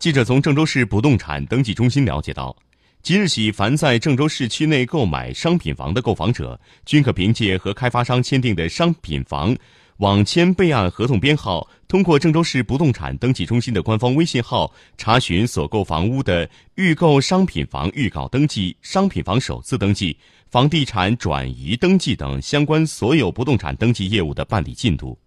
记者从郑州市不动产登记中心了解到即日起凡在郑州市区内购买商品房的购房者均可凭借和开发商签订的商品房网签备案合同编号通过郑州市不动产登记中心的官方微信号查询所购房屋的预购商品房预告登记商品房首次登记房地产转移登记等相关所有不动产登记业务的办理进度。